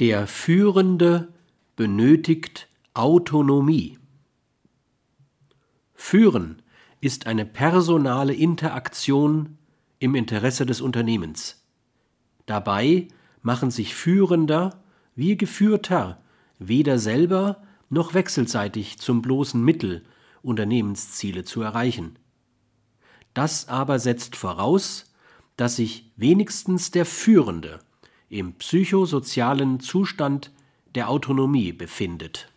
Der Führende benötigt Autonomie. Führen ist eine personale Interaktion im Interesse des Unternehmens. Dabei machen sich Führender wie Geführter weder selber noch wechselseitig zum bloßen Mittel, Unternehmensziele zu erreichen. Das aber setzt voraus, dass sich wenigstens der Führende im psychosozialen Zustand der Autonomie befindet